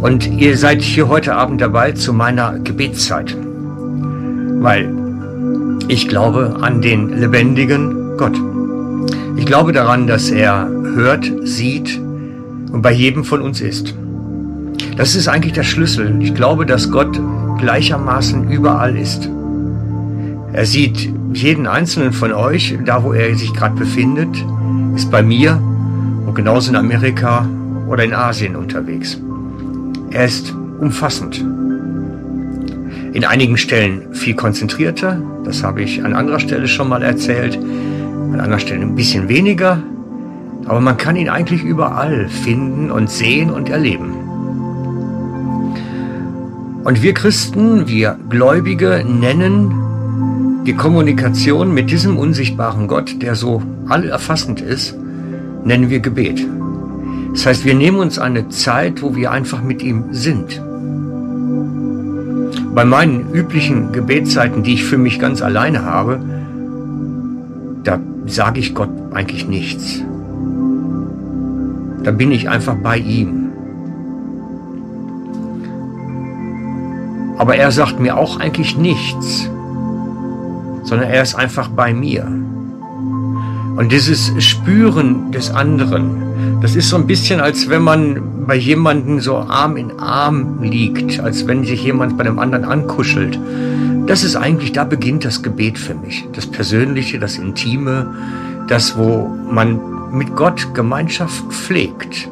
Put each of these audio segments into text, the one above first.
Und ihr seid hier heute Abend dabei zu meiner Gebetszeit. Weil ich glaube an den lebendigen Gott. Ich glaube daran, dass er hört, sieht und bei jedem von uns ist. Das ist eigentlich der Schlüssel. Ich glaube, dass Gott gleichermaßen überall ist. Er sieht jeden einzelnen von euch, da wo er sich gerade befindet, ist bei mir und genauso in Amerika oder in Asien unterwegs. Er ist umfassend. In einigen Stellen viel konzentrierter, das habe ich an anderer Stelle schon mal erzählt, an anderer Stelle ein bisschen weniger, aber man kann ihn eigentlich überall finden und sehen und erleben. Und wir Christen, wir Gläubige nennen die Kommunikation mit diesem unsichtbaren Gott, der so allerfassend ist, nennen wir Gebet. Das heißt, wir nehmen uns eine Zeit, wo wir einfach mit ihm sind. Bei meinen üblichen Gebetszeiten, die ich für mich ganz alleine habe, da sage ich Gott eigentlich nichts. Da bin ich einfach bei ihm. Aber er sagt mir auch eigentlich nichts sondern er ist einfach bei mir. Und dieses Spüren des anderen, das ist so ein bisschen, als wenn man bei jemandem so Arm in Arm liegt, als wenn sich jemand bei dem anderen ankuschelt. Das ist eigentlich, da beginnt das Gebet für mich. Das Persönliche, das Intime, das, wo man mit Gott Gemeinschaft pflegt.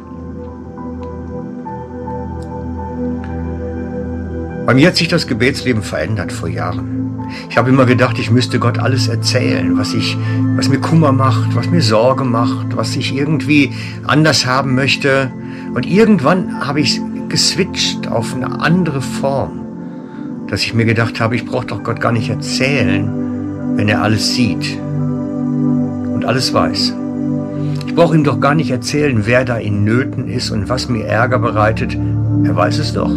Bei mir hat sich das Gebetsleben verändert vor Jahren. Ich habe immer gedacht, ich müsste Gott alles erzählen, was ich, was mir Kummer macht, was mir Sorge macht, was ich irgendwie anders haben möchte. Und irgendwann habe ich geswitcht auf eine andere Form, dass ich mir gedacht habe, ich brauche doch Gott gar nicht erzählen, wenn er alles sieht und alles weiß. Ich brauche ihm doch gar nicht erzählen, wer da in Nöten ist und was mir Ärger bereitet. Er weiß es doch.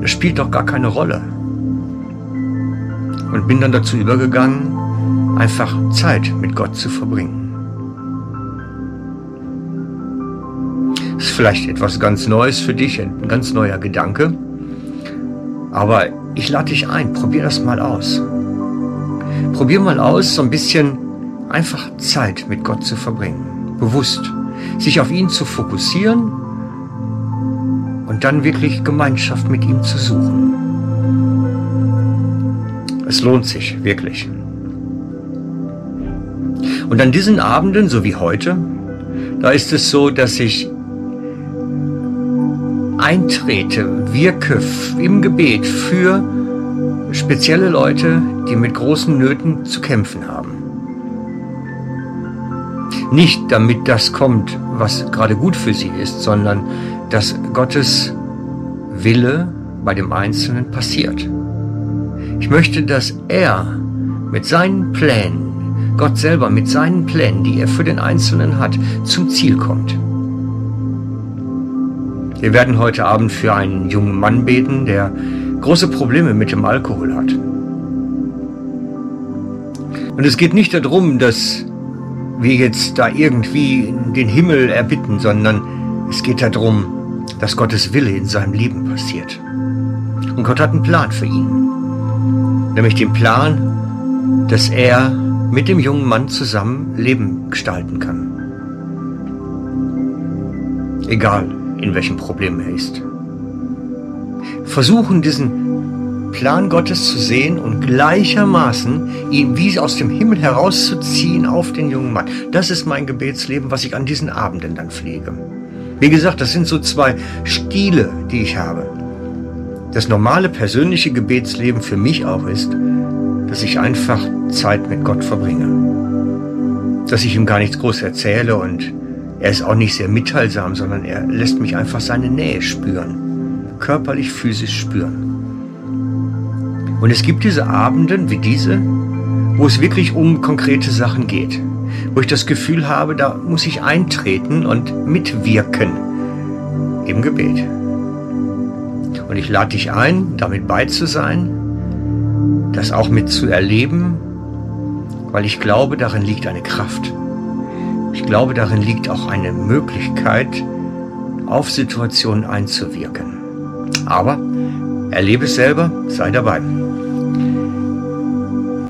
Das spielt doch gar keine Rolle und bin dann dazu übergegangen, einfach Zeit mit Gott zu verbringen. Ist vielleicht etwas ganz Neues für dich, ein ganz neuer Gedanke. Aber ich lade dich ein, probier das mal aus. Probier mal aus, so ein bisschen einfach Zeit mit Gott zu verbringen. Bewusst. Sich auf ihn zu fokussieren und dann wirklich Gemeinschaft mit ihm zu suchen. Es lohnt sich wirklich. Und an diesen Abenden, so wie heute, da ist es so, dass ich eintrete, wirke im Gebet für spezielle Leute, die mit großen Nöten zu kämpfen haben. Nicht damit das kommt, was gerade gut für sie ist, sondern dass Gottes Wille bei dem Einzelnen passiert. Ich möchte, dass er mit seinen Plänen, Gott selber mit seinen Plänen, die er für den Einzelnen hat, zum Ziel kommt. Wir werden heute Abend für einen jungen Mann beten, der große Probleme mit dem Alkohol hat. Und es geht nicht darum, dass wir jetzt da irgendwie den Himmel erbitten, sondern es geht darum, dass Gottes Wille in seinem Leben passiert. Und Gott hat einen Plan für ihn nämlich den Plan, dass er mit dem jungen Mann zusammen Leben gestalten kann. Egal, in welchem Problem er ist. Versuchen diesen Plan Gottes zu sehen und gleichermaßen ihn wie aus dem Himmel herauszuziehen auf den jungen Mann. Das ist mein Gebetsleben, was ich an diesen Abenden dann pflege. Wie gesagt, das sind so zwei Stile, die ich habe das normale persönliche Gebetsleben für mich auch ist, dass ich einfach Zeit mit Gott verbringe. Dass ich ihm gar nichts groß erzähle und er ist auch nicht sehr mitteilsam, sondern er lässt mich einfach seine Nähe spüren. Körperlich, physisch spüren. Und es gibt diese Abenden wie diese, wo es wirklich um konkrete Sachen geht. Wo ich das Gefühl habe, da muss ich eintreten und mitwirken im Gebet. Und ich lade dich ein, damit bei zu sein, das auch mit zu erleben, weil ich glaube, darin liegt eine Kraft. Ich glaube, darin liegt auch eine Möglichkeit, auf Situationen einzuwirken. Aber erlebe es selber, sei dabei.